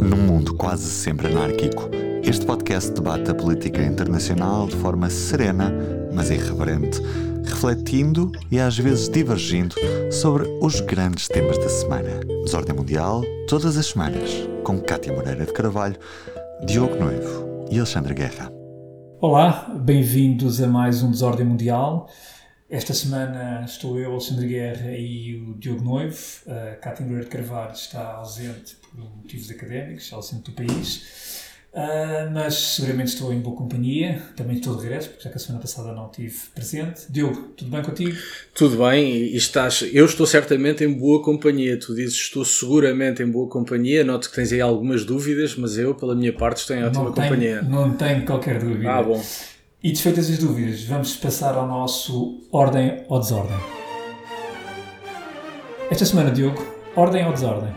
Num mundo quase sempre anárquico, este podcast debate a política internacional de forma serena, mas irreverente, refletindo e às vezes divergindo sobre os grandes temas da semana. Desordem Mundial, todas as semanas, com Cátia Moreira de Carvalho, Diogo Noivo e Alexandre Guerra. Olá, bem-vindos a mais um Desordem Mundial. Esta semana estou eu, Alexandre Guerra e o Diogo Noivo. A Cátia Moreira de Carvalho está ausente por motivos académicos, ausente do país. Uh, mas seguramente estou em boa companhia, também estou de regresso, porque já que a semana passada não estive presente. Diogo, tudo bem contigo? Tudo bem, e estás, eu estou certamente em boa companhia. Tu dizes estou seguramente em boa companhia. Noto que tens aí algumas dúvidas, mas eu, pela minha parte, estou em ótima não companhia. Tenho, não tenho qualquer dúvida. Ah, bom. E desfeitas as dúvidas, vamos passar ao nosso Ordem ou Desordem. Esta semana, Diogo, Ordem ou Desordem?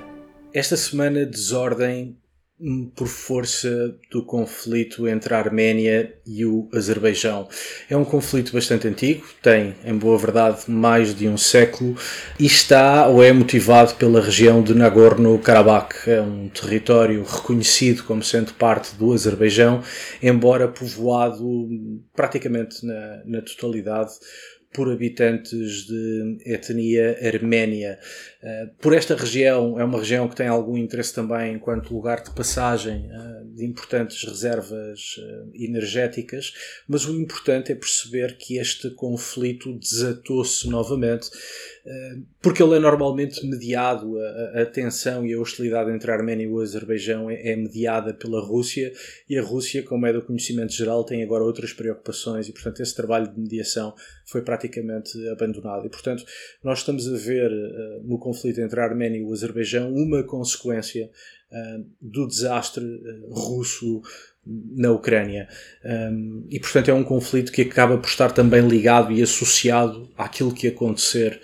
Esta semana, desordem por força do conflito entre a Arménia e o Azerbaijão. É um conflito bastante antigo, tem, em boa verdade, mais de um século e está ou é motivado pela região de Nagorno-Karabakh. É um território reconhecido como sendo parte do Azerbaijão, embora povoado praticamente na, na totalidade por habitantes de etnia arménia. Eh, por esta região, é uma região que tem algum interesse também enquanto lugar de passagem eh, de importantes reservas eh, energéticas, mas o importante é perceber que este conflito desatou-se novamente porque ele é normalmente mediado, a, a, tensão e a hostilidade entre a Arménia e o Azerbaijão é, é, mediada pela Rússia, e a Rússia, como é do conhecimento geral, tem agora outras preocupações, e portanto esse trabalho de mediação foi praticamente abandonado. E portanto nós estamos a ver uh, no conflito entre a Arménia e o Azerbaijão uma consequência uh, do desastre uh, russo na Ucrânia. Um, e, portanto, é um conflito que acaba por estar também ligado e associado àquilo que acontecer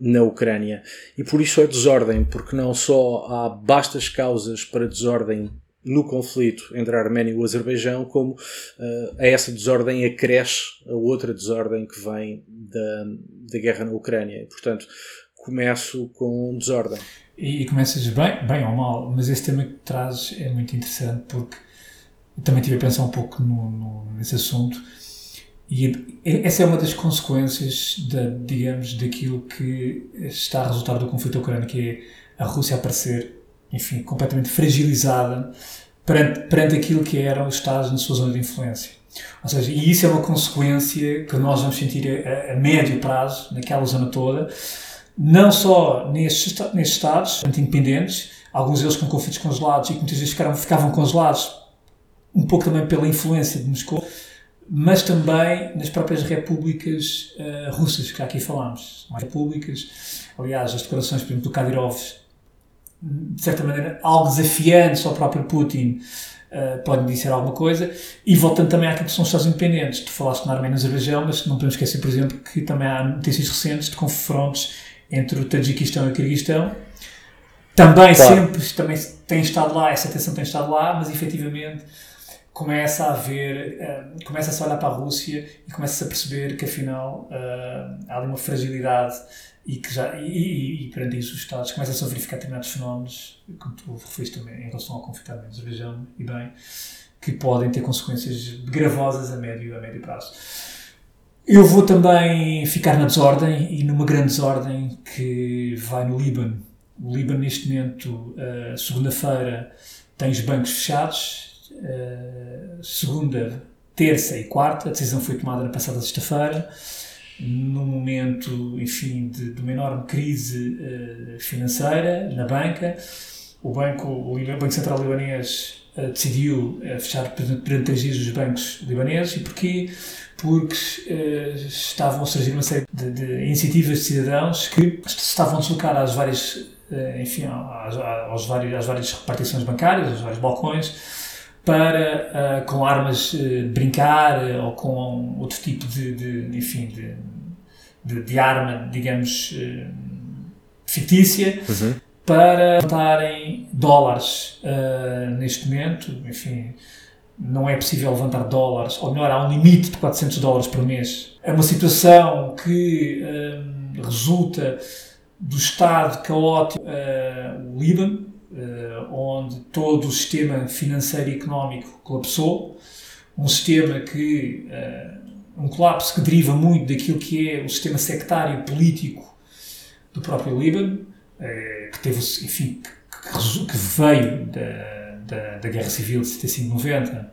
na Ucrânia. E por isso é desordem, porque não só há bastas causas para desordem no conflito entre a Arménia e o Azerbaijão, como uh, a essa desordem acresce a outra desordem que vem da, da guerra na Ucrânia. E, portanto, começo com desordem. E, e começas bem, bem ou mal, mas esse tema que trazes é muito interessante porque também tive a pensar um pouco no, no, nesse assunto e essa é uma das consequências, da, digamos, daquilo que está a resultar do conflito ucraniano, que é a Rússia aparecer, enfim, completamente fragilizada perante, perante aquilo que eram os Estados na sua zona de influência. Ou seja, e isso é uma consequência que nós vamos sentir a, a médio prazo, naquela zona toda, não só nestes, nestes Estados independentes, alguns deles com conflitos congelados e que muitas vezes ficaram, ficavam congelados um pouco também pela influência de Moscou, mas também nas próprias repúblicas uh, russas, que aqui falámos. Repúblicas, aliás, as declarações, por exemplo, do Kadyrov, de certa maneira, algo desafiantes ao próprio Putin, uh, podem dizer alguma coisa. E voltando também àquilo que são os Estados independentes, tu falaste na Arménia e no Azerbaijão, mas não podemos esquecer, por exemplo, que também há notícias recentes de confrontos entre o Tajiquistão e o Kirguistão. Também claro. sempre também tem estado lá, essa tensão tem estado lá, mas efetivamente começa a ver, uh, começa-se a olhar para a Rússia e começa-se a perceber que afinal uh, há ali uma fragilidade e que já, e, e, e perante isso os Estados começam a verificar determinados fenómenos, como tu referiste também em relação ao conflito armênio Azerbaijão e bem, que podem ter consequências gravosas a médio, a médio prazo. Eu vou também ficar na desordem e numa grande desordem que vai no Líbano. O Líbano, neste momento, uh, segunda-feira, tem os bancos fechados, eh, segunda, terça e quarta. A decisão foi tomada na passada sexta-feira, num momento, enfim, de, de uma enorme crise uh, financeira na banca. O banco, o Banco Central Libanês uh, decidiu fechar durante três dias os bancos libaneses. E porquê? Porque estavam a surgir uma série de, de, iniciativas de cidadãos que estavam a deslocar às várias, enfim, às, às, várias, às várias repartições bancárias, aos vários balcões, para, uh, com armas, uh, brincar uh, ou com outro tipo de, de enfim, de, de, de, arma, digamos, fictícia, uhum. para levantarem dólares neste momento. Enfim, não é possível levantar dólares, ou melhor, há um limite de 400 dólares por mês. É uma situação que resulta do estado caótico, o Líbano, onde todo o sistema financeiro e económico colapsou, um sistema que um colapso que deriva muito daquilo que é o sistema sectário político do próprio Líbano, que teve, enfim, que veio da, da, da, Guerra Civil de 75-90,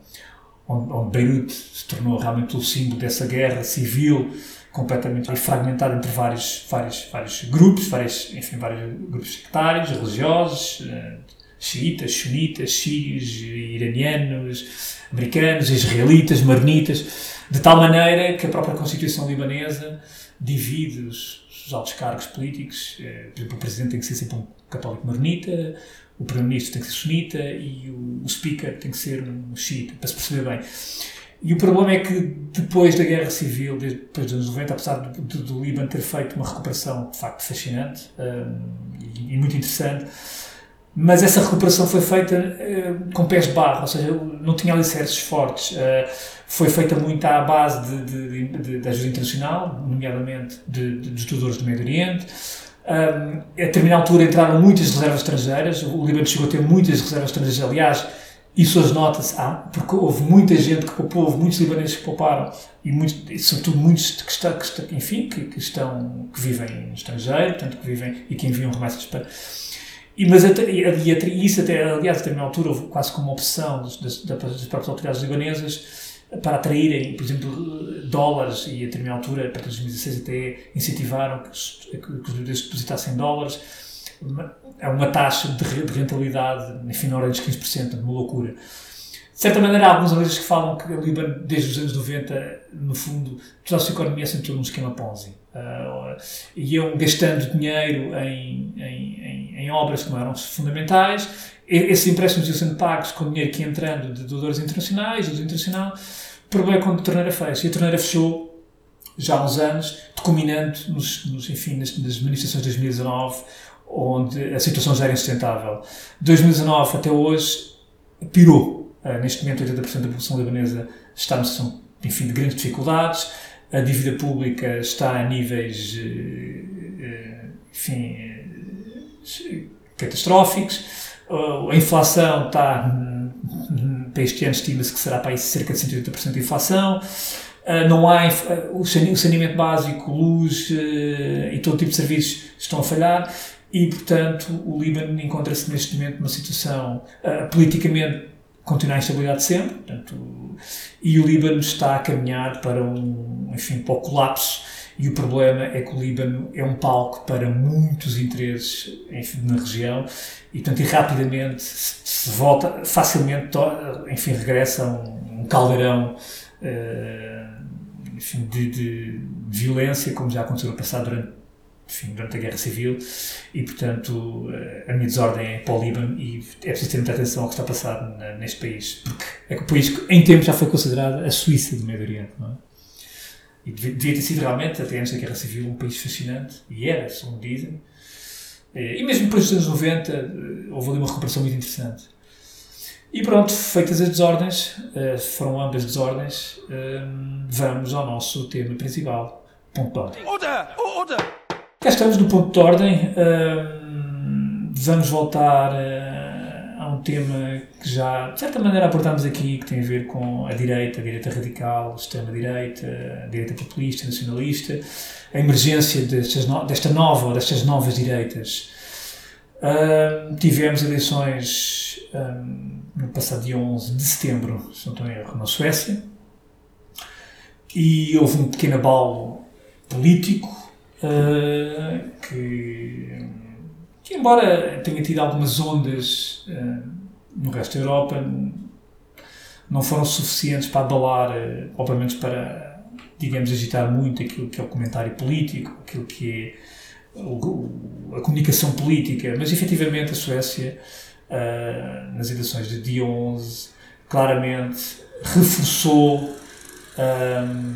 onde, onde Beirute se tornou realmente o símbolo dessa guerra civil completamente fragmentada entre vários, vários, vários grupos, vários, enfim, vários grupos sectários, religiosos, eh, xiitas, sunitas, sírios, iranianos, americanos, israelitas, maronitas, de tal maneira que a própria Constituição libanesa divide os, os altos cargos políticos, eh, por exemplo, o presidente tem que ser sempre um católico maronita, o primeiro-ministro tem que ser sunita e o, o speaker tem que ser um xiita, para se perceber bem. E o problema é que depois da Guerra Civil, depois dos anos 90, apesar do, do, do Líbano ter feito uma recuperação de facto fascinante um, e, e, muito interessante, mas essa recuperação foi feita uh, com pés de barro, ou seja, não tinha alicerces fortes. Uh, foi feita muito à base de, de, de, de ajuda internacional, nomeadamente de, de, estudadores do Medio Oriente. Um, a determinada altura entraram muitas reservas estrangeiras, o Líbano chegou a ter muitas reservas estrangeiras, aliás, isso hoje nota-se, ah, porque houve muita gente que poupou, houve muitos libaneses que pouparam e, muitos, e sobretudo muitos que, está, que, está, enfim, que, que, estão, que vivem no estrangeiro, portanto, que vivem e que enviam remessas para. E, mas até, e, isso até, aliás, a determinada altura houve quase como opção das, das, próprias autoridades libanesas para atraírem, por exemplo, dólares e a determinada altura, para 2016 até incentivaram que os, que os depositassem dólares é uma taxa de rentabilidade, enfim, na ordem dos 15%, uma loucura. De certa maneira, há alguns analistas que falam que o Líbano, desde os anos 90, no fundo, toda a sua economia se entrou num esquema Ponzi. Uh, iam gastando dinheiro em, em, em, em, obras que não eram fundamentais, esses empréstimos iam sendo pagos com dinheiro que ia entrando de doadores internacionais, de internacional. Problema é quando a torneira fez. E a torneira fechou já há uns anos, decuminando nos, nos, enfim, nas, nas manifestações de 2019 onde a situação já era insustentável. De 2019 até hoje, pirou. Uh, neste momento, 80% da população libanesa está numa situação enfim, de grandes dificuldades, a dívida pública está a níveis uh, enfim, uh, catastróficos, a inflação está, hum, para este ano, estima-se que será para aí cerca de 180% de inflação. não há o saneamento básico, luz e todo tipo de serviços estão a falhar e, portanto, o Líbano encontra-se neste momento numa situação uh, politicamente continua a instabilidade sempre, portanto, e o Líbano está a caminhar para um, enfim, para o colapso e o problema é que o Líbano é um palco para muitos interesses enfim, na região e, portanto, e rapidamente se, volta, facilmente, enfim, regressa a um, um caldeirão uh, enfim, de, de, violência, como já aconteceu no passado durante enfim, durante a Guerra Civil e, portanto, eh, a minha desordem é para o Líbano e é preciso ter muita atenção ao que está a passar neste país, porque é que o país em tempo já foi considerado a Suíça do Médio Oriente, não é? E devia ter sido realmente, até antes da Guerra Civil, um país fascinante, e era, segundo dizem. Eh, e mesmo depois dos anos 90, eh, houve ali uma recuperação muito interessante. E pronto, feitas as desordens, foram ambas desordens, vamos ao nosso tema principal. Ponto de ordem. Order! Order! Cá estamos no ponto de ordem. Uh, vamos voltar uh, a um tema que já, de certa maneira, abordámos aqui, que tem a ver com a direita, a direita radical, a extrema-direita, a direita populista, nacionalista, a emergência destas no, desta nova ou destas novas direitas. Uh, tivemos eleições no passado dia 11 de setembro, se não estou em erro, na Suécia, e houve um pequeno abalo político uh, que, que, embora tenha tido algumas ondas uh, no resto da Europa, não foram suficientes para abalar, uh, ou pelo menos para, digamos, agitar muito aquilo que é o comentário político, aquilo que é o, a comunicação política, mas efetivamente a Suécia, uh, nas eleições de dia 11, claramente reforçou um,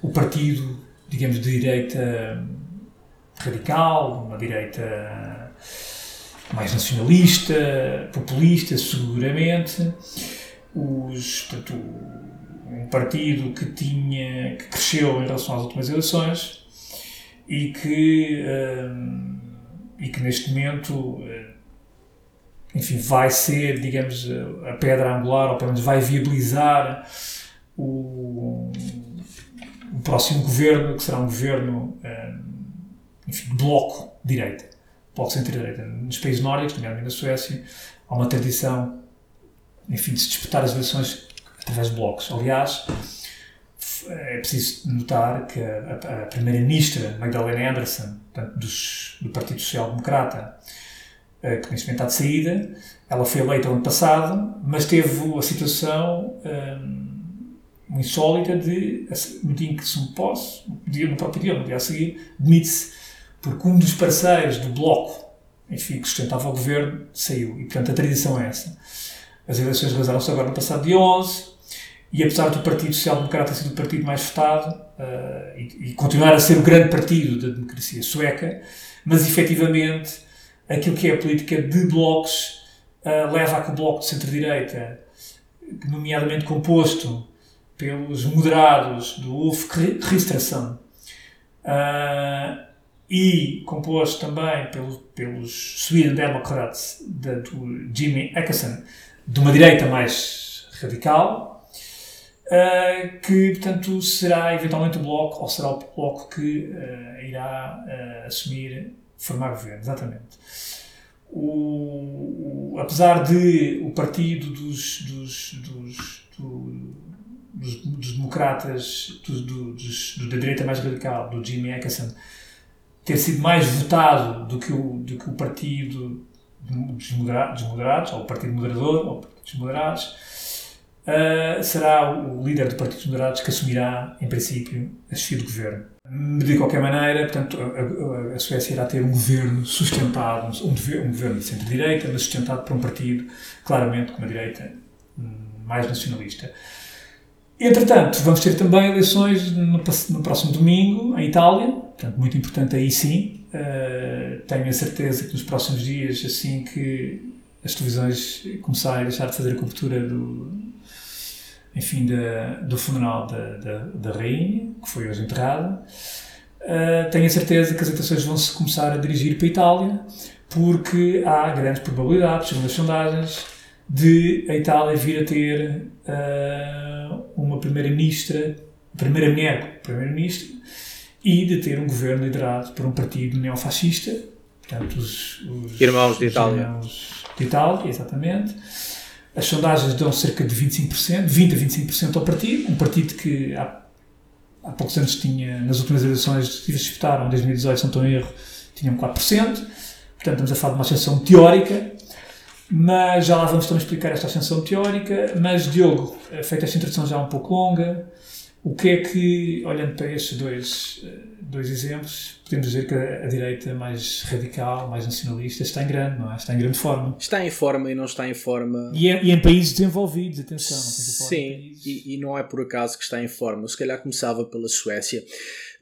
o partido digamos, de direita radical, uma direita mais nacionalista, populista, seguramente. Os, portanto, um partido que tinha que cresceu em relação às últimas eleições e que, um, e que neste momento enfim, vai ser, digamos, a pedra angular, ou pelo menos vai viabilizar o próximo governo, que será um governo, eh, enfim, de bloco direita, bloco centro-direita. Nos países nórdicos, nomeadamente na Suécia, há uma tradição, enfim, de se disputar as eleições através de blocos. Aliás, é preciso notar que a, a, primeira-ministra Magdalena Anderson, portanto, dos, do Partido Social Democrata, eh, que neste momento está de saída, ela foi eleita ano passado, mas teve a situação um, insólita de, no dia em que se posse, no próprio dia, no dia a seguir, demite-se, porque um dos parceiros do bloco, enfim, que sustentava o governo, saiu. E, portanto, a tradição é essa. As eleições realizaram-se agora no passado dia 11, e apesar do Partido Social Democrata ter sido o partido mais votado uh, e, e, continuar a ser o grande partido da democracia sueca, mas efetivamente aquilo que é a política de blocos uh, leva a que o bloco de centro-direita, nomeadamente composto pelos moderados do Ulf Kristersson uh, e composto também pelo, pelos Sweden Democrats de, do Jimmy Åkesson, de uma direita mais radical, Uh, que, portanto, será eventualmente o Bloco, ou será o Bloco que uh, irá uh, assumir, formar governo, exatamente. O, o, apesar de o partido dos, dos, dos, do, dos, dos democratas, dos, da direita mais radical, do Jimmy Åkesson, ter sido mais votado do que o, do que o partido dos moderados, dos moderados ou o partido moderador, ou dos moderados, uh, será o líder do Partido dos Moderados que assumirá, em princípio, a chefia do governo. De qualquer maneira, portanto, a, a, a Suécia irá ter um governo sustentado, um, um governo de centro-direita, mas sustentado por um partido, claramente, com uma direita hum, mais nacionalista. Entretanto, vamos ter também eleições no, no, próximo domingo, em Itália, portanto, muito importante aí sim. Uh, tenho a certeza que nos próximos dias, assim que as televisões começarem a deixar de fazer a cobertura do, enfim, da, do funeral da, da, da, rainha, que foi hoje enterrada. Uh, tenho a certeza que as atenções vão se começar a dirigir para a Itália, porque há grandes probabilidades, segundo as sondagens, de a Itália vir a ter uh, uma primeira-ministra, primeira mulher primeira-ministra, e de ter um governo liderado por um partido neofascista, portanto, os, os Irmãos de Itália. Irmãos de Itália, exatamente as sondagens dão cerca de 25%, 20 a 25% ao partido, um partido que há, há poucos anos tinha, nas últimas eleições que disputaram, em 2018, se não estou em erro, tinham 4%. Portanto, estamos a falar de uma ascensão teórica, mas já lá vamos também explicar esta ascensão teórica. Mas, Diogo, feita esta introdução já um pouco longa, o que é que, olhando para estes dois, eh, dois exemplos, podemos dizer que a, a, direita mais radical, mais nacionalista, está em grande, não é? Está em grande forma. Está em forma e não está em forma. E, é, e em países desenvolvidos, atenção. Sim, e, e, não é por acaso que está em forma. Se calhar começava pela Suécia.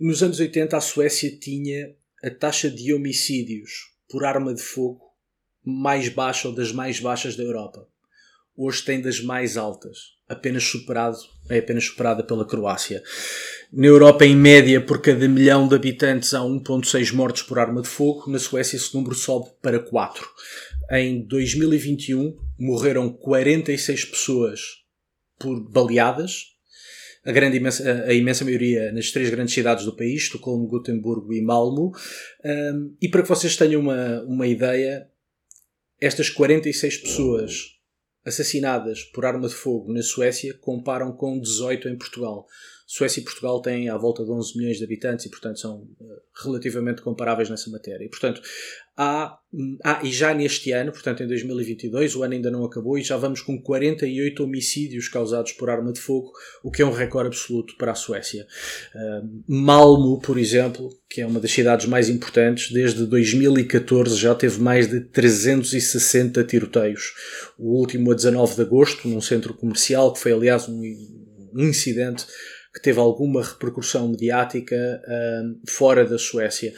Nos anos 80, a Suécia tinha a taxa de homicídios por arma de fogo mais baixa ou das mais baixas da Europa. Hoje tem das mais altas apenas superado, é apenas superada pela Croácia. Na Europa, em média, por cada milhão de habitantes há 1,6 mortos por arma de fogo. Na Suécia, esse número sobe para 4. Em 2021, morreram 46 pessoas por baleadas. A, grande, imensa, a imensa maioria nas três grandes cidades do país, Estocolmo, Gotemburgo e Malmo. Um, e para que vocês tenham uma, uma ideia, estas 46 pessoas assassinadas por arma de fogo na Suécia comparam com 18 em Portugal. Suécia e Portugal têm à volta de 11 milhões de habitantes e, portanto, são uh, relativamente comparáveis nessa matéria. E, portanto, há, há, e já neste ano, portanto, em 2022, o ano ainda não acabou e já vamos com 48 homicídios causados por arma de fogo, o que é um recorde absoluto para a Suécia. Uh, Malmo, por exemplo, que é uma das cidades mais importantes, desde 2014 já teve mais de 360 tiroteios. O último a 19 de agosto, num centro comercial, que foi, aliás, um, um incidente que teve alguma repercussão mediática uh, fora da Suécia.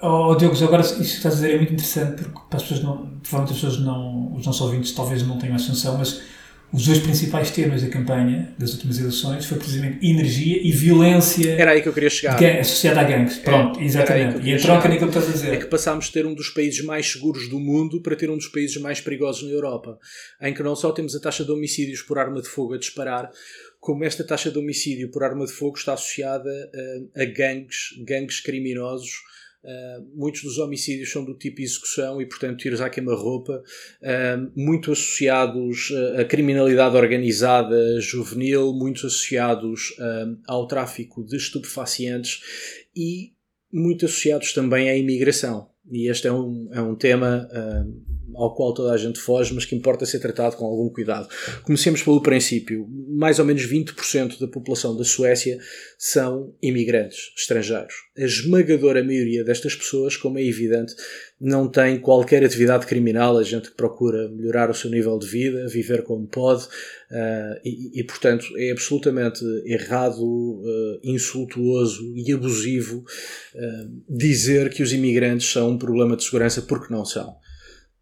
Oh, Diogo, agora isso que estás a dizer é muito interessante porque para as pessoas não, provavelmente as pessoas não, os nossos ouvintes talvez não tenham a sensação, mas os dois principais temas da campanha das últimas eleições foi precisamente energia e violência. Era aí que eu queria chegar. associada a gangues. Pronto, é, exatamente. E a troca naquilo que estás a dizer. É que passámos de ter um dos países mais seguros do mundo para ter um dos países mais perigosos na Europa, em que não só temos a taxa de homicídios por arma de fogo a disparar, como esta taxa de homicídio por arma de fogo está associada a, a gangues, gangues criminosos Uh, muitos dos homicídios são do tipo execução e, portanto, tiros à queima-roupa, uh, muito associados à criminalidade organizada juvenil, muito associados uh, ao tráfico de estupefacientes e muito associados também à imigração. E este é um, é um tema ao qual toda a gente foge, mas que importa ser tratado com algum cuidado. Comecemos pelo princípio: mais ou menos 20% da população da Suécia são imigrantes estrangeiros. A esmagadora maioria destas pessoas, como é evidente, não tem qualquer atividade criminal, a gente procura melhorar o seu nível de vida, viver como pode, uh, e, e, portanto é absolutamente errado, uh, insultuoso e abusivo uh, dizer que os imigrantes são um problema de segurança, porque não são.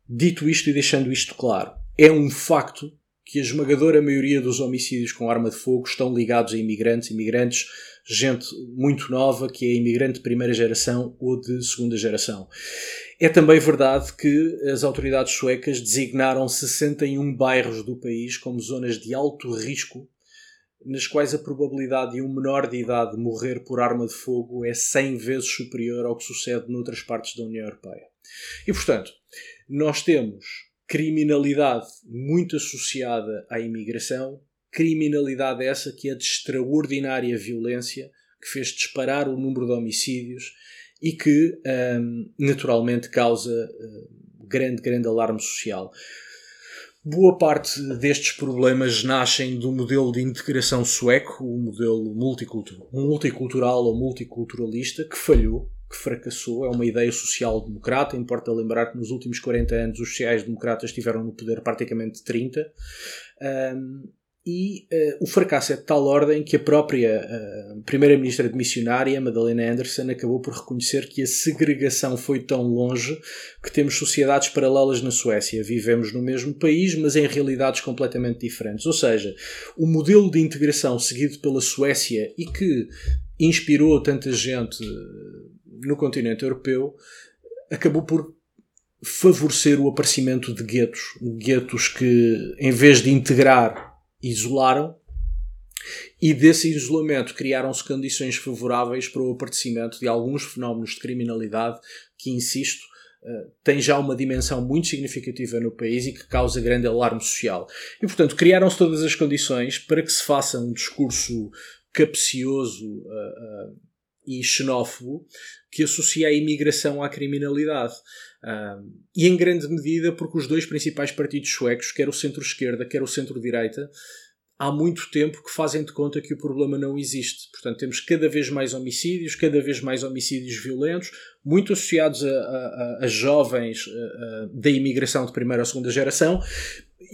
Dito isto e deixando isto claro, é um facto que a esmagadora maioria dos homicídios com arma de fogo estão ligados a imigrantes, imigrantes, gente muito nova, que é imigrante de primeira geração ou de segunda geração. É também verdade que as autoridades suecas designaram 61 bairros do país como zonas de alto risco, nas quais a probabilidade de um menor de idade morrer por arma de fogo é 100 vezes superior ao que sucede noutras partes da União Europeia. E, portanto, nós temos criminalidade muito associada à imigração, criminalidade essa que é de extraordinária violência, que fez disparar o número de homicídios e que um, naturalmente causa um, grande, grande alarme social. Boa parte destes problemas nascem do modelo de integração sueco, o modelo multicultural ou multiculturalista, que falhou que fracassou, é uma ideia social-democrata. Importa lembrar que nos últimos 40 anos os sociais-democratas estiveram no poder praticamente 30. Um, e uh, o fracasso é de tal ordem que a própria uh, primeira-ministra de missionária, Madalena Anderson, acabou por reconhecer que a segregação foi tão longe que temos sociedades paralelas na Suécia. Vivemos no mesmo país, mas em realidades completamente diferentes. Ou seja, o modelo de integração seguido pela Suécia e que inspirou tanta gente no continente europeu acabou por favorecer o aparecimento de guetos, guetos que, em vez de integrar, isolaram, e desse isolamento criaram-se condições favoráveis para o aparecimento de alguns fenómenos de criminalidade que, insisto, eh, tem já uma dimensão muito significativa no país e que causa grande alarme social. E, portanto, criaram-se todas as condições para que se faça um discurso capcioso uh, uh, e xenófobo que associa a imigração à criminalidade. e em grande medida porque os dois principais partidos suecos, quer o centro-esquerda, quer o centro-direita, há muito tempo que fazem de conta que o problema não existe. Portanto, temos cada vez mais homicídios, cada vez mais homicídios violentos, muito associados a, a, a jovens a, da imigração de primeira ou segunda geração,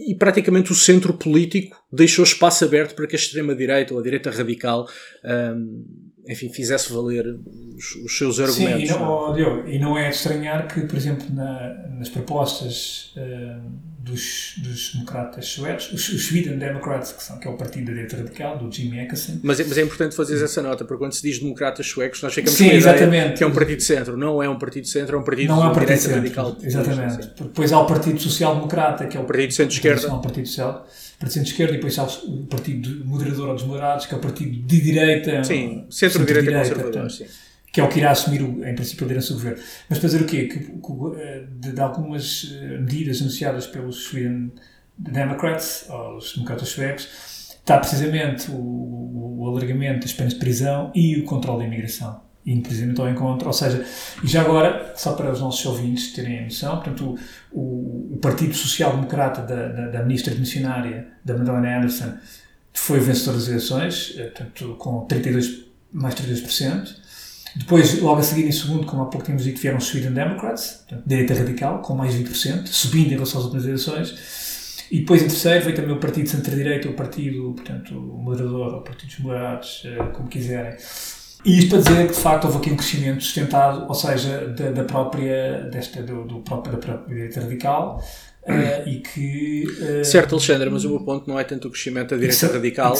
e praticamente o centro político deixou espaço aberto para que a extrema-direita ou a direita radical um, enfim, fizesse valer os, os seus argumentos. Sim, e não, oh, Diogo, e não é de estranhar que, por exemplo, na, nas propostas uh, dos, dos democratas suecos, os, os Sweden Democrats, que, são, que é o partido da direita radical, do Jimmy Ekesen. Mas, é, mas é importante fazer essa nota, porque quando se diz democratas suecos, nós ficamos Sim, com a exatamente. que é um partido de centro. Não é um partido de centro, é um partido não é um partido de radical. Exatamente. Depois há o Partido Social Democrata, que é o, partido de centro-esquerda. É o Partido Social Partido Esquerda, e depois há o Partido Moderador ou dos Moderados, que é o Partido de Direita. Sim, centro-direita centro conservador, sim. Que é o que irá assumir, o, em princípio, a liderança do governo. Mas dizer o quê? Que, que eh, de, de, algumas eh, medidas anunciadas pelos Sweden Democrats, os democratas suecos, está precisamente o, o alargamento das penas de prisão e o controle da imigração indo precisamente ao encontro. Ou seja, e já agora, só para os nossos ouvintes terem a noção, portanto, o, o Partido Social Democrata da, da, da, Ministra Missionária, da Madalena Anderson, foi o vencedor das eleições, eh, portanto, com 32, mais 32%. Depois, logo a seguir, em segundo, como há pouco tínhamos dito, vieram os Sweden Democrats, portanto, direita radical, com mais 20%, subindo em relação às últimas eleições. E depois, em terceiro, veio também o Partido Centro-Direita, o Partido, portanto, Moderador, ou Partidos Moderados, eh, como quiserem, e isto para dizer que de facto houve aqui um crescimento sustentado, ou seja, da, da própria, desta, do, do próprio, da própria direita radical, Uh, e que. Uh, certo, Alexandre, mas o meu ponto não é tanto o crescimento da direita se, radical,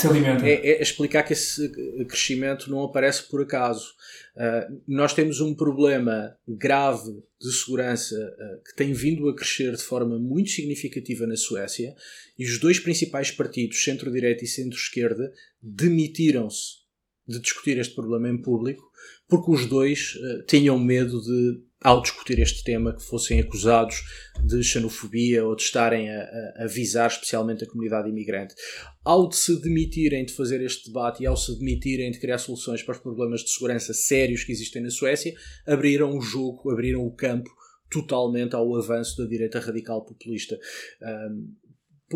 é, é, explicar que esse crescimento não aparece por acaso. Uh, nós temos um problema grave de segurança que tem vindo a crescer de forma muito significativa na Suécia e os dois principais partidos, centro-direita e centro-esquerda, demitiram-se de discutir este problema em público porque os dois tinham medo de ao discutir este tema, que fossem acusados de xenofobia ou de estarem a, a, a, visar especialmente a comunidade imigrante. Ao de se demitirem de fazer este debate e ao se demitirem de criar soluções para os problemas de segurança sérios que existem na Suécia, abriram o jogo, abriram o campo totalmente ao avanço da direita radical populista. Um,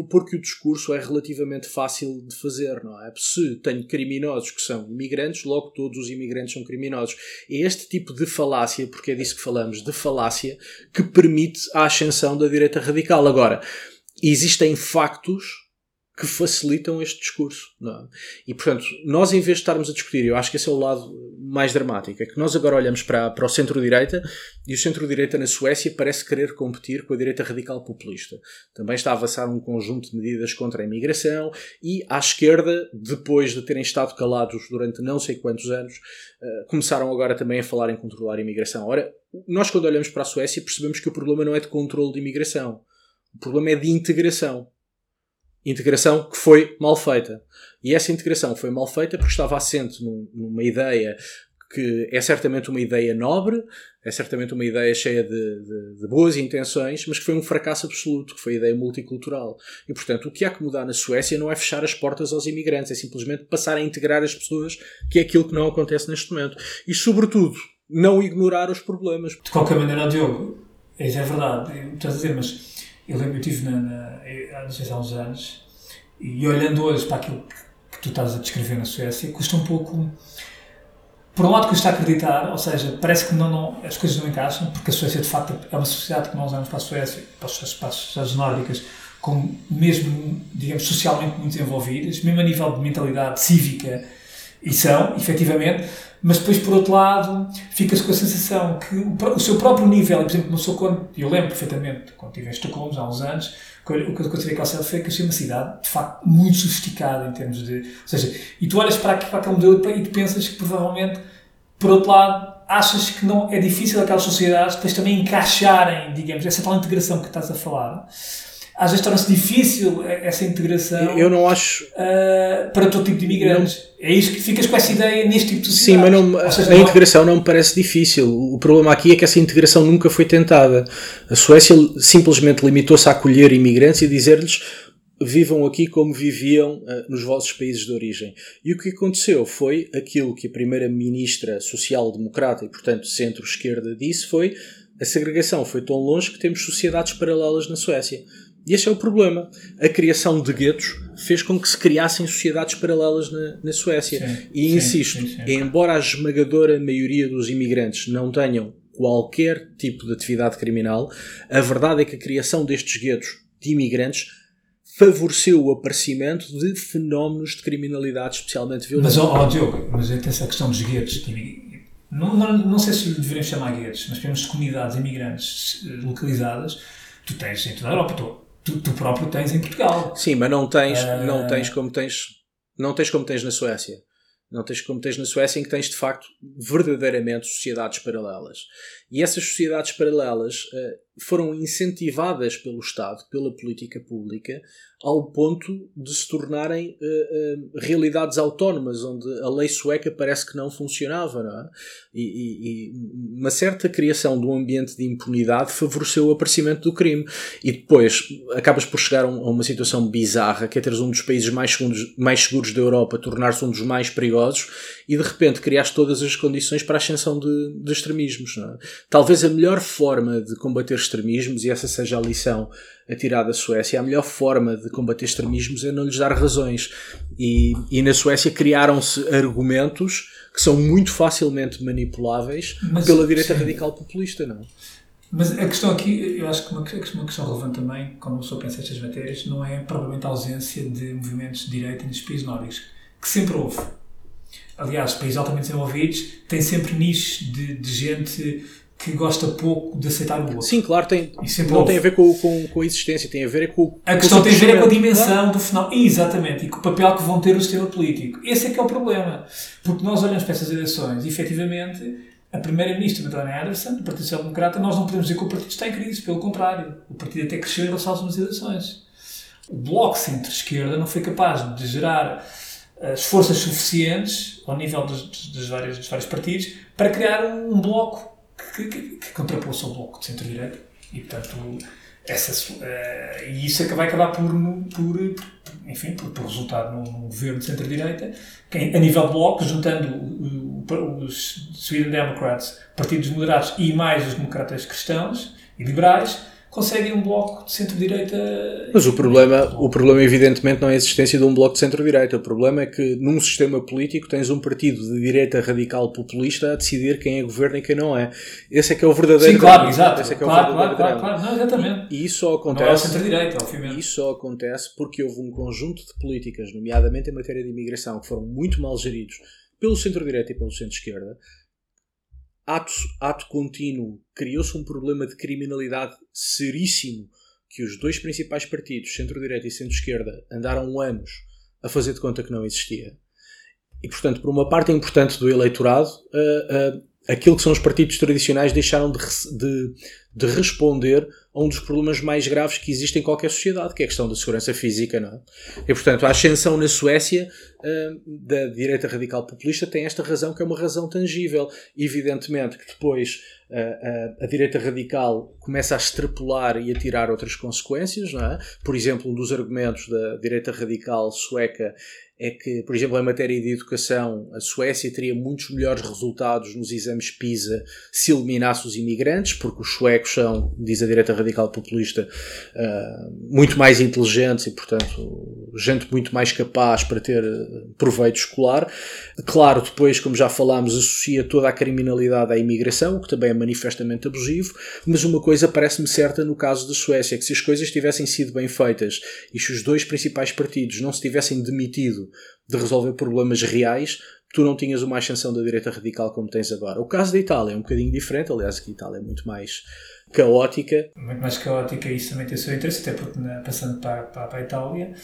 porque o discurso é relativamente fácil de fazer, não é? Se tenho criminosos que são imigrantes, logo todos os imigrantes são criminosos. É este tipo de falácia, porque é disso que falamos, de falácia, que permite a ascensão da direita radical. Agora, existem factos que facilitam este discurso. É? E, portanto, nós em vez de estarmos a discutir, eu acho que esse é o lado mais dramático, é que nós agora olhamos para, para o centro-direita e o centro-direita na Suécia parece querer competir com a direita radical populista. Também está a avançar um conjunto de medidas contra a imigração e, à esquerda, depois de terem estado calados durante não sei quantos anos, uh, começaram agora também a falar em controlar a imigração. Ora, nós quando olhamos para a Suécia percebemos que o problema não é de controle de imigração. O problema é de integração integração que foi mal feita. E essa integração foi mal feita porque estava assente num, numa ideia que é certamente uma ideia nobre, é certamente uma ideia cheia de, de, de, boas intenções, mas que foi um fracasso absoluto, que foi a ideia multicultural. E, portanto, o que há que mudar na Suécia não é fechar as portas aos imigrantes, é simplesmente passar a integrar as pessoas, que é aquilo que não acontece neste momento. E, sobretudo, não ignorar os problemas. De qualquer maneira, Diogo, isso é verdade, estás a dizer, mas eu lembro, eu estive na, na, não sei se há uns anos, e olhando hoje para aquilo que, tu estás a descrever na Suécia, custa um pouco. Por um lado, custa acreditar, ou seja, parece que não, não, as coisas não encaixam, porque a Suécia, de facto, é uma sociedade que nós olhamos para a Suécia, para as sociedades nórdicas, como mesmo, digamos, socialmente muito desenvolvidas, mesmo a nível de mentalidade cívica, e são, efetivamente, mas depois, por outro lado, ficas com a sensação que o, seu próprio nível, por exemplo, sou quando, eu lembro perfeitamente, quando estive em Estocolmo, há uns anos, o que eu considerei aquela cidade foi que achei uma cidade, de facto, muito sofisticada em termos de. Ou seja, e tu olhas para, para aquele modelo e tu pensas que provavelmente, por outro lado, achas que não é difícil aquelas sociedades depois também encaixarem, digamos, essa tal integração que estás a falar às vezes torna-se difícil essa integração. Eu não acho. Uh, para todo tipo de imigrantes. Não... É isso que ficas com essa ideia neste tipo de sociedade. Sim, mas não, seja, a não... integração não me parece difícil. O problema aqui é que essa integração nunca foi tentada. A Suécia simplesmente limitou-se a acolher imigrantes e dizer-lhes vivam aqui como viviam uh, nos vossos países de origem. E o que aconteceu foi aquilo que a primeira ministra social-democrata e, portanto, centro-esquerda disse foi a segregação foi tão longe que temos sociedades paralelas na Suécia. E esse é o problema. A criação de guetos fez com que se criassem sociedades paralelas na, na Suécia. Sim, e sim, insisto, sim, embora a esmagadora maioria dos imigrantes não tenham qualquer tipo de atividade criminal, a verdade é que a criação destes guetos de imigrantes favoreceu o aparecimento de fenómenos de criminalidade especialmente violentos. Mas, ó, oh, Diogo, mas essa questão dos guetos, não, não, não sei se deveríamos chamar guetos, mas temos comunidades imigrantes localizadas, tu tens em toda a Europa, tu, tu, tu, próprio tens em Portugal. Sim, mas não tens, uh... não tens como tens, não tens como tens na Suécia. Não tens como tens na Suécia, em que tens de facto verdadeiramente sociedades paralelas. E essas sociedades paralelas uh, foram incentivadas pelo Estado, pela política pública, ao ponto de se tornarem uh, uh, realidades autónomas, onde a lei sueca parece que não funcionava. Não é? e, e, e, uma certa criação de um ambiente de impunidade favoreceu o aparecimento do crime. E depois acabas por chegar a uma situação bizarra, que é teres um dos países mais seguros, mais seguros da Europa tornar-se um dos mais perigosos e de repente criaste todas as condições para a ascensão de, de extremismos. É? Talvez a melhor forma de combater extremismos, e essa seja a lição a tirar da Suécia, a melhor forma de combater extremismos é não lhes dar razões. E, e na Suécia criaram-se argumentos que são muito facilmente manipuláveis Mas, pela direita sim. radical populista, não? Mas a questão aqui, eu acho que uma, uma questão relevante também, quando uma pessoa pensa estas matérias, não é propriamente a ausência de movimentos de direita nos países nórdicos, que sempre houve. Aliás, países altamente desenvolvidos têm sempre nichos de, de gente que gosta pouco de aceitar o outro. Sim, claro, tem, não houve. tem a ver com, com, com a existência, tem a ver é com A questão tem a ver é com a dimensão Claro. do fenómeno. Exatamente, e com o papel que vão ter o sistema político. Esse é que é o problema. Porque nós olhamos para essas eleições e, efetivamente, a primeira-ministra, Madalena Anderson, do Partido Social Democrata, nós não podemos dizer que o partido está em crise, pelo contrário. O partido até cresceu em relação às últimas eleições. O bloco centro-esquerda não foi capaz de gerar as forças suficientes ao nível dos, dos- dos vários, dos vários partidos para criar um, um bloco que, que, que contrapôs ao bloco de centro-direita. E, portanto, essa, eh, e isso é que vai acabar por, por, enfim, por, por resultar num, num governo de centro-direita, a nível de bloco, juntando os Sweden Democrats, partidos moderados e mais os democratas cristãos e liberais, conseguem um bloco de centro-direita. Mas o problema, o problema, evidentemente, não é a existência de um bloco de centro-direita. O problema é que, num sistema político, tens um partido de direita radical populista a decidir quem é governo e quem não é. Esse é que é o verdadeiro Sim, claro, drama. exato. Esse é que é o claro, verdadeiro claro, claro, claro. Não, exatamente. E isso só Não é o acontece. centro-direita, obviamente. Isso só acontece porque houve um conjunto de políticas, nomeadamente em matéria de imigração, que foram muito mal geridos pelo centro-direita e pelo centro-esquerda. Ato, ato contínuo, criou-se um problema de criminalidade seríssimo que os dois principais partidos, centro-direita e centro-esquerda, andaram anos a fazer de conta que não existia. E, portanto, por uma parte importante do eleitorado, ah, ah, aquilo que são os partidos tradicionais deixaram de, de, de responder a um dos problemas mais graves que existe em qualquer sociedade, que é a questão da segurança física, não é? E, portanto, a ascensão na Suécia ah, da direita radical populista tem esta razão, que é uma razão tangível. Evidentemente que depois ah, ah, a direita radical começa a extrapolar e a tirar outras consequências, não é? Por exemplo, um dos argumentos da direita radical sueca é que, por exemplo, em matéria de educação, a Suécia teria muitos melhores resultados nos exames PISA se eliminasse os imigrantes, porque os suecos são, diz a direita radical populista, ah, muito mais inteligentes e, portanto, gente muito mais capaz para ter eh, proveito escolar. Claro, depois, como já falámos, associa toda a criminalidade à imigração, o que também é manifestamente abusivo, mas uma coisa parece-me certa no caso da Suécia, que se as coisas tivessem sido bem feitas e se os dois principais partidos não se tivessem demitido de resolver problemas reais, tu não tinhas uma ascensão da direita radical como tens agora. O caso da Itália é um bocadinho diferente, aliás, a Itália é muito mais caótica. muito mais caótica e isso também tem o seu interesse, até porque, passando para, para, para a Itália,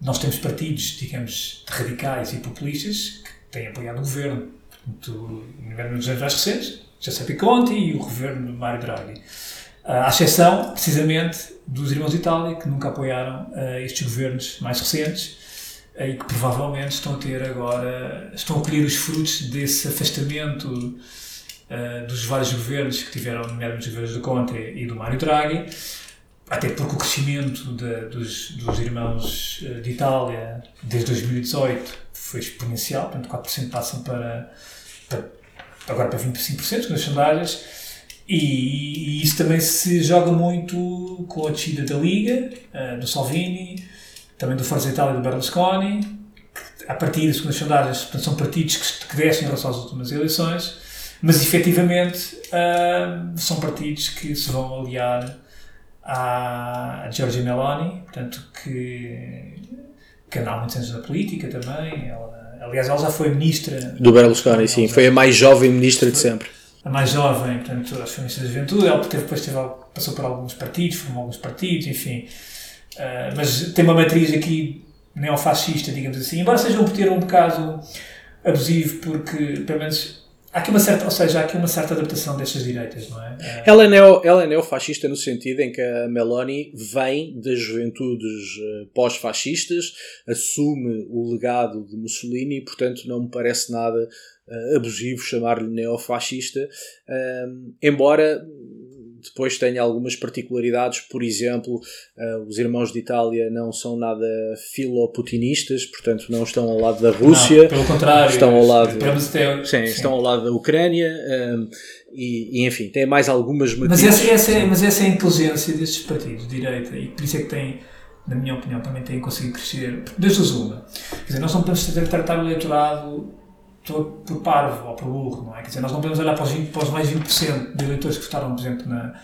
nós temos partidos, digamos, radicais e populistas que têm apoiado o governo. Portanto, nos anos mais recentes, Giuseppe Conte e o governo de Mário Draghi. Ah, À exceção, precisamente, dos irmãos de Itália, que nunca apoiaram ah, estes governos mais recentes e que provavelmente estão a ter agora, estão a colher os frutos desse afastamento uh, dos vários governos que tiveram, nomeadamente os governos do Conte e do Mário Draghi, até porque o crescimento de- dos, dos irmãos uh, de Itália desde 2018 foi exponencial, portanto 4% passam para, para agora para 25% segundo as sondagens, e, e isso também se joga muito com a descida da Liga, uh, do Salvini, também do Forza Itália e do Berlusconi, que, a partir, segundo as sondagens, são partidos que, que descem em relação às últimas eleições, mas efetivamente ah, são partidos que se vão aliar à Giorgia Meloni, portanto que, que anda há muitos anos na política também. Ela, aliás, ela já foi ministra, Do Berlusconi, sim. Foi a mais jovem ministra de sempre. a mais jovem, portanto, acho que foi ministra da Juventude. Ela teve, depois teve, passou por alguns partidos, formou alguns partidos, enfim. Ah, mas tem uma matriz aqui neofascista, digamos assim, embora seja um termo um bocado abusivo, porque pelo menos há aqui uma certa, ou seja, há aqui uma certa adaptação destas direitas, não é? Ah, Ela é, neo, ela é neofascista no sentido em que a Meloni vem das juventudes eh, pós-fascistas, assume o legado de Mussolini portanto, não me parece nada abusivo chamar-lhe neofascista, embora depois tenha algumas particularidades, por exemplo, eh, os irmãos de Itália não são nada filoputinistas, portanto, não estão ao lado da Rússia. não, pelo contrário, estão ao lado- até- Sim, estão ao lado da Ucrânia ahm, e, e, enfim, tem mais algumas Mas matrizes. essa, essa é, mas essa é a inteligência destes partidos de direita e por isso é que tem, na minha opinião, também têm conseguido crescer. Das duas, uma. Quer dizer, nós não podemos tratar o eleitorado todo por parvo ou por burro, não é? Quer dizer, nós não podemos olhar para os, 20, para os mais 20% de eleitores que votaram, por exemplo, na,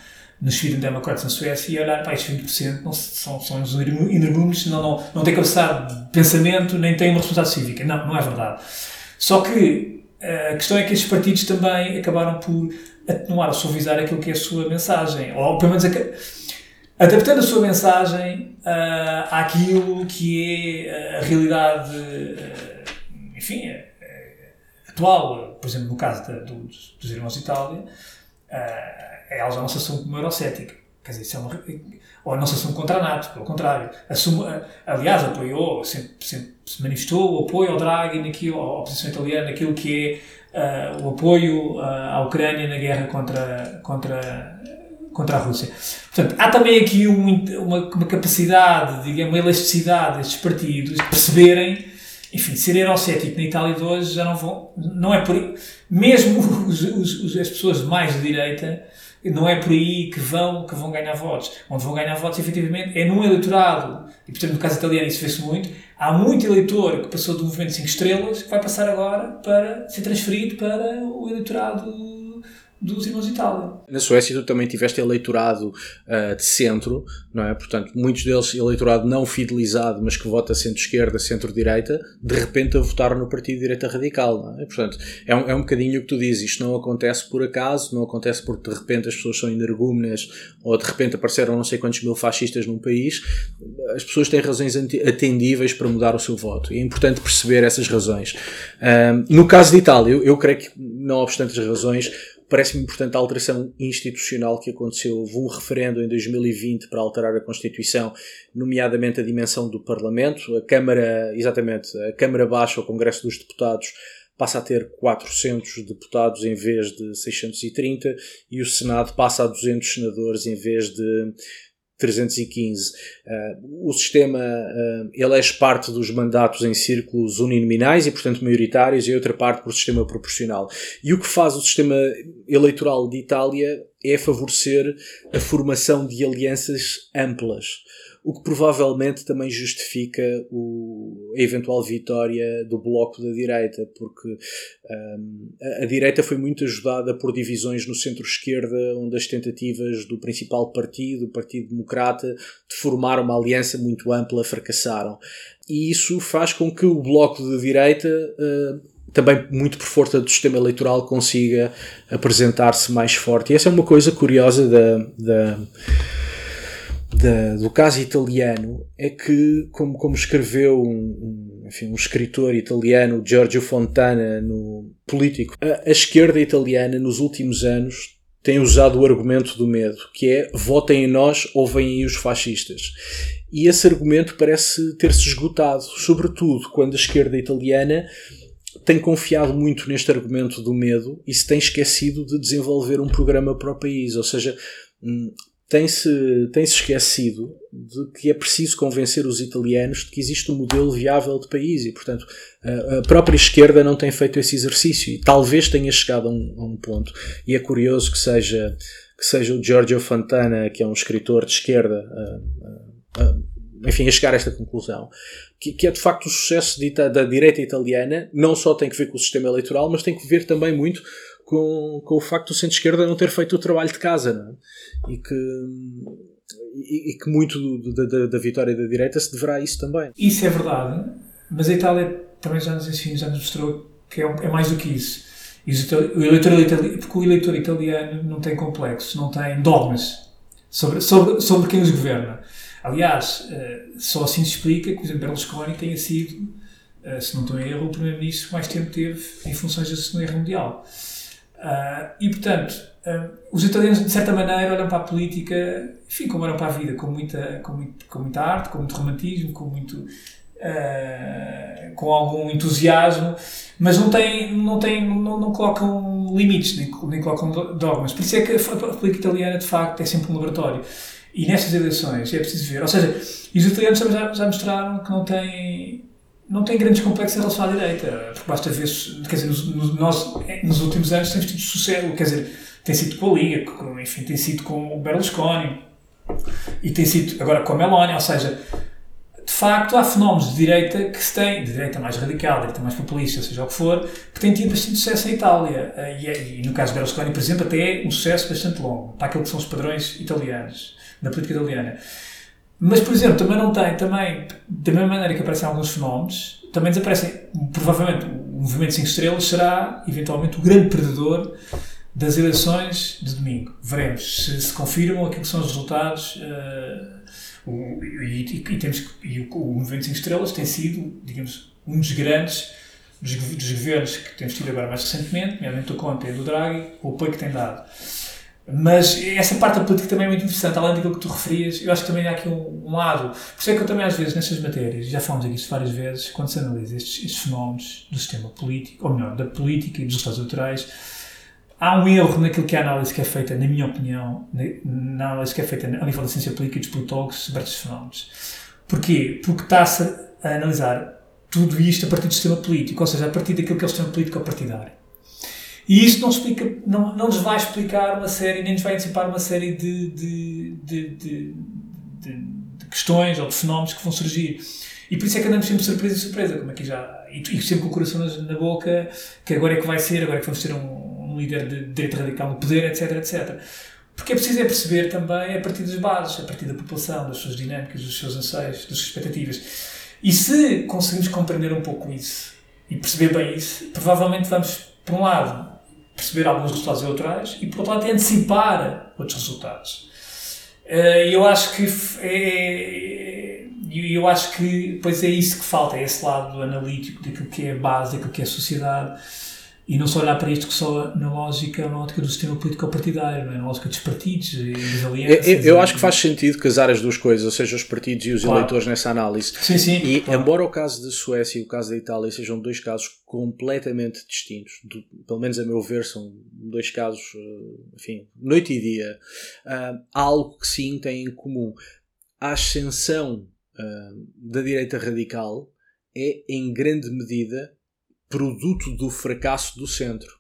nos Sweden Democrats na Suécia e olhar para estes 20% não, são, são energúmenos, não, não, não têm capacidade de pensamento nem têm uma responsabilidade cívica. Não, não é verdade. Só que eh, a questão é que estes partidos também acabaram por atenuar ou suavizar aquilo que é a sua mensagem. Ou pelo menos adaptando a sua mensagem uh, àquilo que é a realidade, uh, enfim, uh, atual. Por exemplo, no caso da, dos, dos Irmãos Itália, elas não se assumem como eurocética. Quer dizer, isso é uma, ou não se assume contra a NATO, pelo contrário. Assume, aliás, apoiou, sempre, sempre se manifestou o apoio ao Draghi, naquilo, à oposição italiana, naquilo que é o apoio à Ucrânia na guerra contra, contra contra a Rússia. Portanto, há também aqui um, uma, uma, capacidade, digamos, uma elasticidade destes partidos de perceberem, enfim, ser eurocético na Itália de hoje já não vão, não é por aí, mesmo os, os, as pessoas mais de direita, não é por aí que vão, que vão ganhar votos. Onde vão ganhar votos, efetivamente, é num eleitorado, e portanto no caso italiano isso vê-se muito, há muito eleitor que passou do movimento 5 estrelas que vai passar agora para ser transferido para o eleitorado dos irmãos de Itália. Na Suécia tu também tiveste eleitorado uh, de centro, não é? Portanto, muitos deles eleitorado não fidelizado, mas que vota centro-esquerda, centro-direita, de repente a votar no partido de direita radical, é? Portanto, é um, é um bocadinho o que tu dizes, isto não acontece por acaso, não acontece porque de repente as pessoas são energúmenas ou de repente apareceram não sei quantos mil fascistas num país, as pessoas têm razões atendíveis para mudar o seu voto e é importante perceber essas razões. Um, no caso de Itália, eu, eu creio que, não obstante as razões, Parece-me importante a alteração institucional que aconteceu. Houve um referendo em 2020 para alterar a Constituição, nomeadamente a dimensão do Parlamento. A Câmara, exatamente, a Câmara Baixa, o Congresso dos Deputados, passa a ter 400 deputados em vez de 630 e o Senado passa a 200 senadores em vez de 315. Uh, o sistema uh, elege parte dos mandatos em círculos uninominais e, portanto, maioritários, e outra parte por sistema proporcional. E o que faz o sistema eleitoral de Itália é favorecer a formação de alianças amplas o que provavelmente também justifica o, a eventual vitória do bloco da direita, porque um, a, a, direita foi muito ajudada por divisões no centro-esquerda, onde as tentativas do principal partido, o Partido Democrata, de formar uma aliança muito ampla fracassaram. E isso faz com que o bloco da direita. Uh, também muito por força do sistema eleitoral consiga apresentar-se mais forte. E essa é uma coisa curiosa da, da da, do caso italiano é que, como, como escreveu um, um, enfim, um escritor italiano, Giorgio Fontana, no Político, a, a esquerda italiana nos últimos anos tem usado o argumento do medo, que é votem em nós ou vêm os fascistas. E esse argumento parece ter-se esgotado, sobretudo quando a esquerda italiana tem confiado muito neste argumento do medo e se tem esquecido de desenvolver um programa para o país. Ou seja, hum, tem-se tem -se esquecido de que é preciso convencer os italianos de que existe um modelo viável de país e, portanto, a, própria esquerda não tem feito esse exercício e talvez tenha chegado a um, a um ponto. E é curioso que seja, que seja o Giorgio Fontana, que é um escritor de esquerda, a, a, enfim, a chegar a esta conclusão. Que, que é de facto o sucesso de, da direita italiana, não só tem que ver com o sistema eleitoral, mas tem que ver também muito com, com o facto do centro-esquerda não ter feito o trabalho de casa é? e, que, e, e, que muito do, da, da, vitória da direita se deverá a isso também. Isso é verdade, mas a Itália também já nos ensinou, já nos mostrou que é, é mais do que isso. O eleitor italiano, porque o eleitor italiano não tem complexos, não tem dogmas sobre, sobre, sobre quem os governa. Aliás, eh, só assim se explica que, por exemplo, Berlusconi tenha sido, eh, se não estou em erro, o primeiro-ministro que mais tempo teve em funções da Segunda Guerra Mundial. Uh, e, portanto, uh, os italianos, de certa maneira, olham para a política, enfim, como olham para a vida, com muita, com, muito, com muita arte, com muito romantismo, com muito. Uh, com algum entusiasmo, mas não, tem, não, tem, não, não colocam limites, nem, nem colocam dogmas. Por isso é que a política italiana, de facto, é sempre um laboratório. E nestas eleições é preciso ver. Ou seja, os italianos já, já mostraram que não têm não tem grandes complexos em relação à direita, porque basta ver, quer dizer, nós, nos últimos anos temos tido sucesso, quer dizer, tem sido com a Liga, com, enfim, tem sido com o Berlusconi, e tem sido agora com a Meloni, ou seja, de facto há fenómenos de direita que se têm, de direita mais radical, de direita mais populista, seja o que for, que têm tido bastante sucesso em Itália, e, é, e no caso de Berlusconi, por exemplo, até um sucesso bastante longo, para aquilo que são os padrões italianos, na política italiana. Mas, por exemplo, também não tem, também, da mesma maneira que aparecem alguns fenómenos, também desaparecem, provavelmente, o movimento 5 estrelas será, eventualmente, o grande perdedor das eleições de domingo. Veremos se se confirmam aquilo que são os resultados. Uh, o, e, e, temos, e o, o Movimento 5 Estrelas tem sido, digamos, um dos grandes dos, dos governos que temos tido agora mais recentemente, nomeadamente o Conte e do Draghi, o apoio que tem dado. Mas essa parte da política também é muito interessante, além daquilo que tu referias, eu acho que também há aqui um, um lado. Por isso é que eu também, às vezes, nestas matérias, já falamos aqui várias vezes, quando se analisa estes, estes fenómenos do sistema político, ou melhor, da política e dos resultados eleitorais, há um erro naquilo que é a análise que é feita, na minha opinião, na análise que é feita a nível da ciência política e dos politólogos sobre estes fenómenos. Porquê? Porque está-se a analisar tudo isto a partir do sistema político, ou seja, a partir daquilo que é o sistema político partidário. E isto não, explica, não, não nos vai explicar uma série, nem nos vai antecipar uma série de, de, de, de, de questões ou de fenómenos que vão surgir. E por isso é que andamos sempre surpresa e surpresa, como aqui já. E, e sempre com o coração na, boca, que agora é que vai ser, agora é que vamos ter um, um líder de direita radical no poder, etc, etc. Porque é preciso é perceber também a partir das bases, a partir da população, das suas dinâmicas, dos seus anseios, das suas expectativas. E se conseguimos compreender um pouco isso e perceber bem isso, provavelmente vamos, por um lado, perceber alguns resultados eleitorais e, por outro lado, antecipar outros resultados. Eh, eu acho que é, eu acho que pois é isso que falta, é esse lado analítico daquilo que é a base, daquilo que é a sociedade e não só olhar para isto que só na lógica, na ótica do sistema político-partidário, é? na lógica dos partidos e das alianças. Eu, eu acho que faz sentido casar as duas coisas, ou seja, os partidos e os claro. eleitores nessa análise. Sim, sim. E claro. embora o caso da Suécia e o caso da Itália sejam dois casos completamente distintos, do, pelo menos a meu ver, são dois casos, eh, enfim, noite e dia, uh, algo que sim têm em comum. A ascensão uh, da direita radical é, em grande medida, produto do fracasso do centro.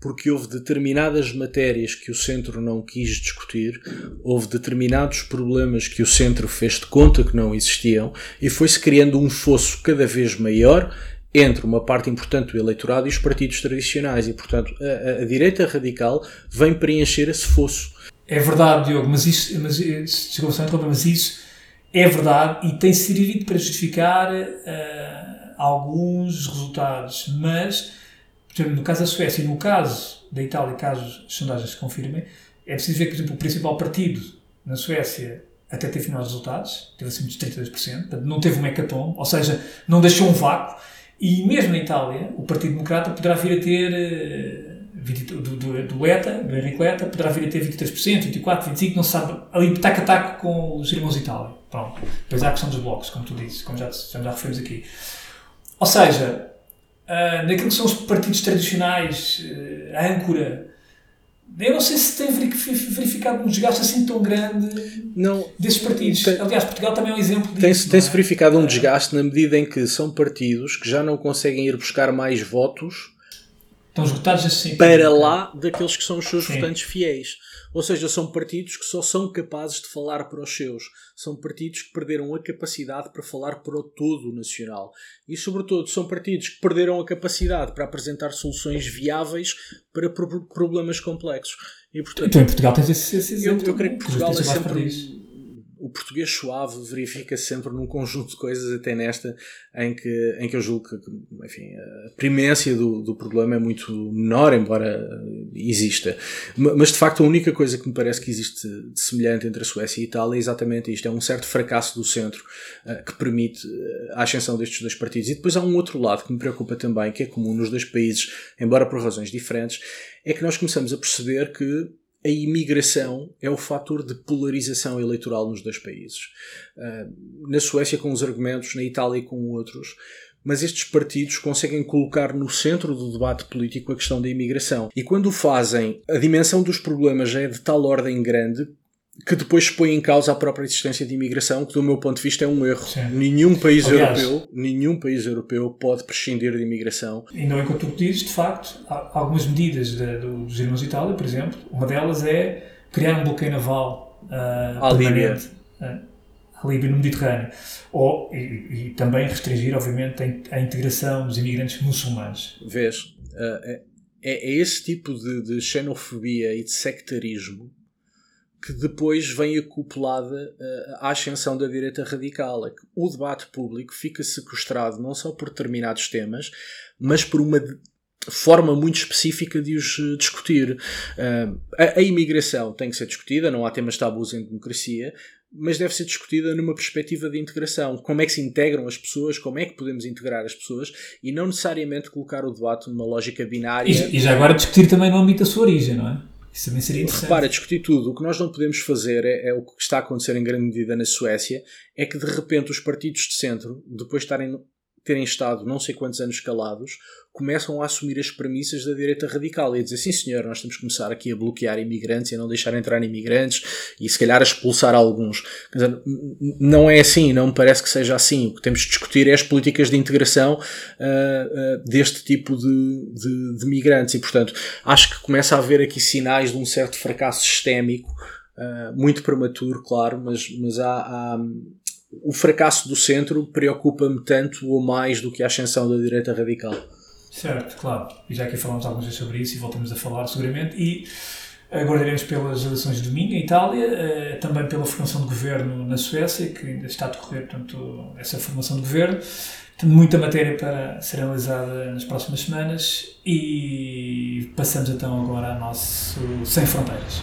Porque houve determinadas matérias que o centro não quis discutir, houve determinados problemas que o centro fez de conta que não existiam e foi-se criando um fosso cada vez maior entre uma parte importante do eleitorado e os partidos tradicionais. E, portanto, a, a direita radical vem preencher esse fosso. É verdade, Diogo, mas isso, mas, mas isso é verdade e tem servido para justificar. Uh alguns resultados, mas, por exemplo, no caso da Suécia e no caso da Itália, caso as sondagens confirmem, é preciso ver que, por exemplo, o principal partido na Suécia até teve finais resultados, teve acima de 32%, não teve um hecatombe, ou seja, não deixou um vácuo, e mesmo na Itália, o Partido Democrata poderá vir a ter, 20, eh, do, do, do ETA, do Henrique ETA, poderá vir a ter 23%, 24%, 25%, não se sabe, ali taco a taco com os irmãos Itália. Pronto. Depois há a questão dos blocos, como tu disse, como já, já referimos aqui. Ou seja, uh, naquilo que são os partidos tradicionais, uh, a âncora, eu não sei se tem verificado um desgaste assim tão grande não, desses partidos. Tem, Aliás, Portugal também é um exemplo disso. Tem-se tem é? verificado um desgaste na medida em que são partidos que já não conseguem ir buscar mais votos Estão esgotados assim. Para lá daqueles que são os seus Sim. votantes fiéis. Ou seja, são partidos que só são capazes de falar para os seus. São partidos que perderam a capacidade para falar para o todo nacional. E, sobretudo, são partidos que perderam a capacidade para apresentar soluções viáveis para problemas complexos. E, portanto, então, em Portugal tens esse, esse exemplo. Eu, eu creio que Portugal é sempre o português suave verifica sempre num conjunto de coisas, até nesta, em que, em que eu julgo que enfim, a primência do, do problema é muito menor, embora exista. Mas de facto, a única coisa que me parece que existe de semelhante entre a Suécia e a Itália é exatamente isto: é um certo fracasso do centro uh, que permite eh, a ascensão destes dois partidos. E depois há um outro lado que me preocupa também, que é comum nos dois países, embora por razões diferentes, é que nós começamos a perceber que a imigração é o fator de polarização eleitoral nos dois países. Uh, na Suécia com uns argumentos, na Itália com outros, mas estes partidos conseguem colocar no centro do debate político a questão da imigração. E quando o fazem, a dimensão dos problemas já é de tal ordem grande que depois põe em causa a própria existência de imigração, que do meu ponto de vista é um erro. Sim. Nenhum país Aliás, europeu, nenhum país europeu pode prescindir de imigração. E não é como tu dizes, de facto, há algumas medidas de, do, dos irmãos de Itália, por exemplo, uma delas é criar um bloqueio naval uh, à Líbia. Uh, à Líbia no Mediterrâneo. Ou, e, e, também restringir, obviamente, a, a, integração dos imigrantes muçulmanos. Vês, uh, é, é, esse tipo de, de xenofobia e de sectarismo que depois vem acoplada uh, à ascensão da direita radical. É que o debate público fica sequestrado não só por determinados temas, mas por uma forma muito específica de os eh, discutir. Uh, a, a, imigração tem que ser discutida, não há temas tabus em democracia, mas deve ser discutida numa perspectiva de integração. Como é que se integram as pessoas, como é que podemos integrar as pessoas e não necessariamente colocar o debate numa lógica binária. E, e já agora discutir também no âmbito da sua origem, não é? Isso também seria interessante. Repara, discutir tudo. O que nós não podemos fazer é, é, o que está a acontecer em grande medida na Suécia, é que de repente os partidos de centro, depois de estarem terem estado não sei quantos anos calados, começam a assumir as premissas da direita radical e a dizer sim senhor, nós temos que começar aqui a bloquear imigrantes e a não deixar entrar imigrantes e se calhar a expulsar alguns. Dizer, não é assim, não me parece que seja assim. O que temos de discutir é as políticas de integração uh, uh, deste tipo de, de, de, migrantes e, portanto, acho que começa a haver aqui sinais de um certo fracasso sistémico, uh, muito prematuro, claro, mas, mas há, há o fracasso do centro preocupa-me tanto ou mais do que a ascensão da direita radical. Certo, claro. E já aqui falamos algumas vezes sobre isso e voltamos a falar seguramente. E aguardaremos pelas eleições de domingo em Itália, eh, também pela formação de governo na Suécia, que ainda está a decorrer portanto, essa formação de governo. Tem muita matéria para ser analisada nas próximas semanas e passamos então agora ao nosso Sem Fronteiras.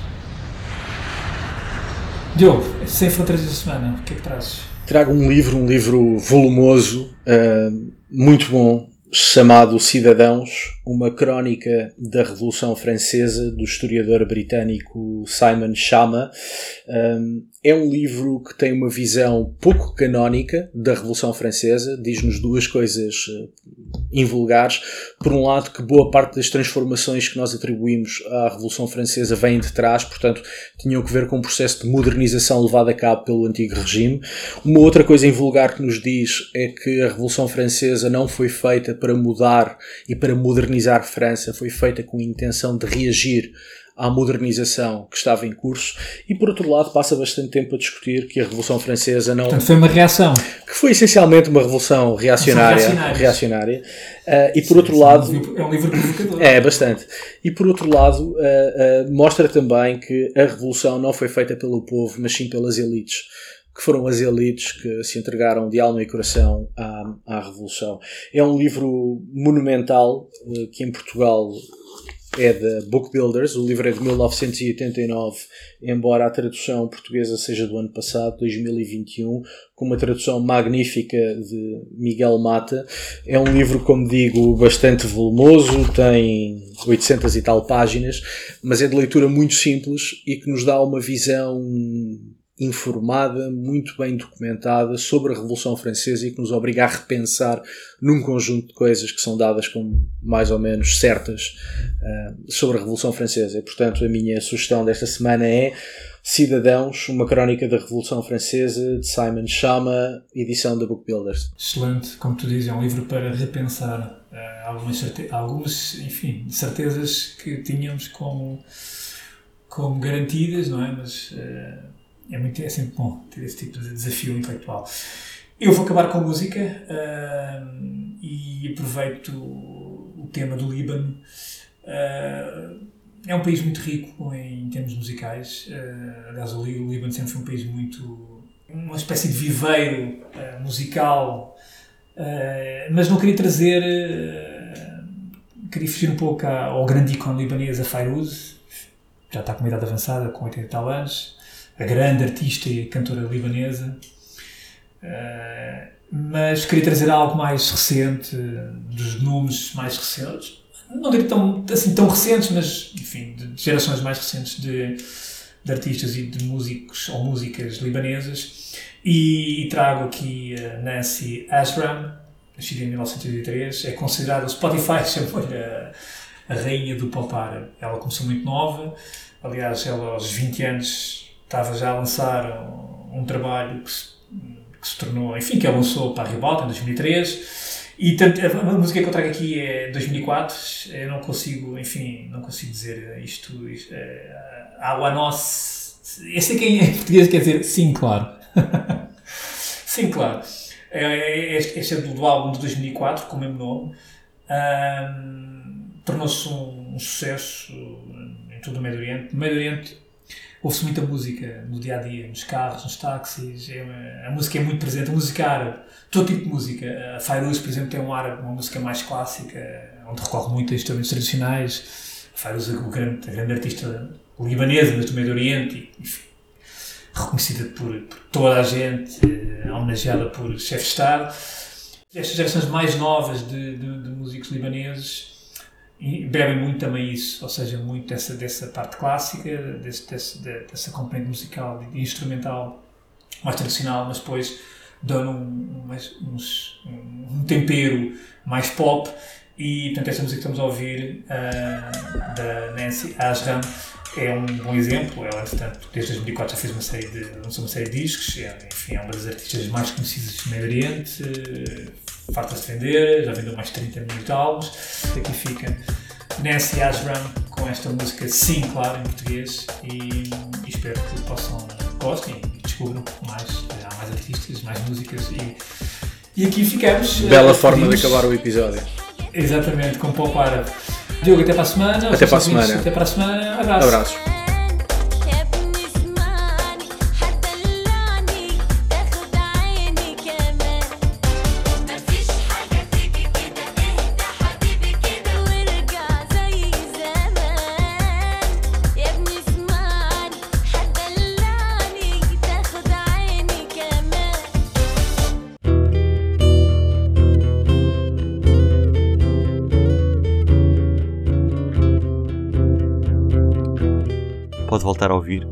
Diogo, Sem Fronteiras da semana, o que é que trazes? Trago um livro, um livro volumoso, uh, muito bom, chamado Cidadãos, uma crónica da Revolução Francesa do historiador britânico Simon Schama. Um, é um livro que tem uma visão pouco canónica da Revolução Francesa, diz-nos duas coisas eh, invulgares. Por um lado, que boa parte das transformações que nós atribuímos à Revolução Francesa vêm de trás, portanto, tinham que ver com um processo de modernização levado a cabo pelo antigo regime. Uma outra coisa invulgar que nos diz é que a Revolução Francesa não foi feita para mudar e para modernizar França, foi feita com a intenção de reagir à modernização que estava em curso. E por outro lado passa bastante tempo a discutir que a Revolução Francesa não Portanto, foi uma reação. que foi essencialmente uma revolução reacionária reacionária. Uh, e por Sim, outro lado é um livro provocador. é bastante. E por outro lado uh, uh, mostra também que a revolução não foi feita pelo povo mas sim pelas elites que foram as elites que se entregaram de alma e coração à, à Revolução. É um livro monumental que em Portugal é da Book Builders, o livro é de 1989, embora a tradução portuguesa seja do ano passado, 2021, com uma tradução magnífica de Miguel Mata. É um livro, como digo, bastante volumoso, tem 800 e tal páginas, mas é de leitura muito simples e que nos dá uma visão informada, muito bem documentada sobre a Revolução Francesa e que nos obriga a repensar num conjunto de coisas que são dadas como mais ou menos certas uh, sobre a Revolução Francesa. E, portanto, a minha sugestão desta semana é Cidadãos, uma crónica da Revolução Francesa, de Simon Chama, edição da Book Builders. Excelente, como tu dizes, é um livro para repensar uh, algumas, algumas enfim, certezas que tínhamos como, como garantidas, não é? Mas uh, é, muito, é sempre bom ter esse tipo de desafio intelectual. Eu vou acabar com música uh, e aproveito o tema do Líbano. Uh, é um país muito rico em termos musicais. Uh, aliás, o Líbano sempre foi um país muito. uma espécie de viveiro uh, musical, mas não queria trazer. queria fugir um pouco ao grande ícone libanês, a Fairuz. Já está com uma idade avançada, com 80 e tal anos a grande artista e cantora libanesa. Uh, mas queria trazer algo mais recente, dos nomes mais recentes, não diria tão, assim, tão recentes, mas enfim, de gerações mais recentes de, de artistas e de músicos ou músicas libanesas. E, e trago aqui Nancy Ashram, nascida em 1983, é considerada, o Spotify chamou-lhe a, a rainha do pop. Ela começou muito nova, aliás, ela aos 20 anos estava já a lançar um, um trabalho que se, que se, tornou, enfim, que lançou para a Ribalta em 2003. E tanto, a, música que eu trago aqui é 2004. Eu não consigo, enfim, não consigo dizer isto. isto é, Água Nossa. Eu sei que em português quer dizer sim, claro. sim, claro. É, é, este, este é do, álbum de 2004, com o mesmo nome. Um, Tornou-se um, um, sucesso em todo o Médio Oriente. Médio Oriente ouve-se muita música no dia a dia, nos carros, nos táxis. É uma, a música é muito presente, a música árabe, todo tipo de música. A Fairuz, por exemplo, tem um árabe, uma música mais clássica, onde recorre muito a instrumentos tradicionais, Fairuz, o grande, a grande artista libanesa, mas do Médio Oriente, enfim, reconhecida por, por, toda a gente, eh, homenageada por chefes de Estado. Estas gerações mais novas de, de, de músicos libaneses bebem muito também isso, ou seja, muito dessa, dessa parte clássica, desse, desse, dessa componente musical e instrumental mais tradicional, mas depois dão um, um, um, tempero mais pop. E, portanto, esta música que estamos a ouvir uh, da Nancy Ashram é um bom exemplo. Ela, portanto, desde 2004 já fez uma série de, lançou uma série de discos, é, enfim, é uma das artistas mais conhecidas do Medio Oriente, uh, farta-se de vender, já vendeu mais de 30 milhões de álbuns. Aqui fica Nancy Ashram com esta música, sim, claro, em português, e, e espero que possam gostem e descubram mais, há mais artistas, mais músicas e, e aqui ficamos. Bela uh, forma de acabar o episódio. Exatamente, com pop árabe. Diogo, até para a semana. Até para a semana. Até para a semana. Abraço. Abraços.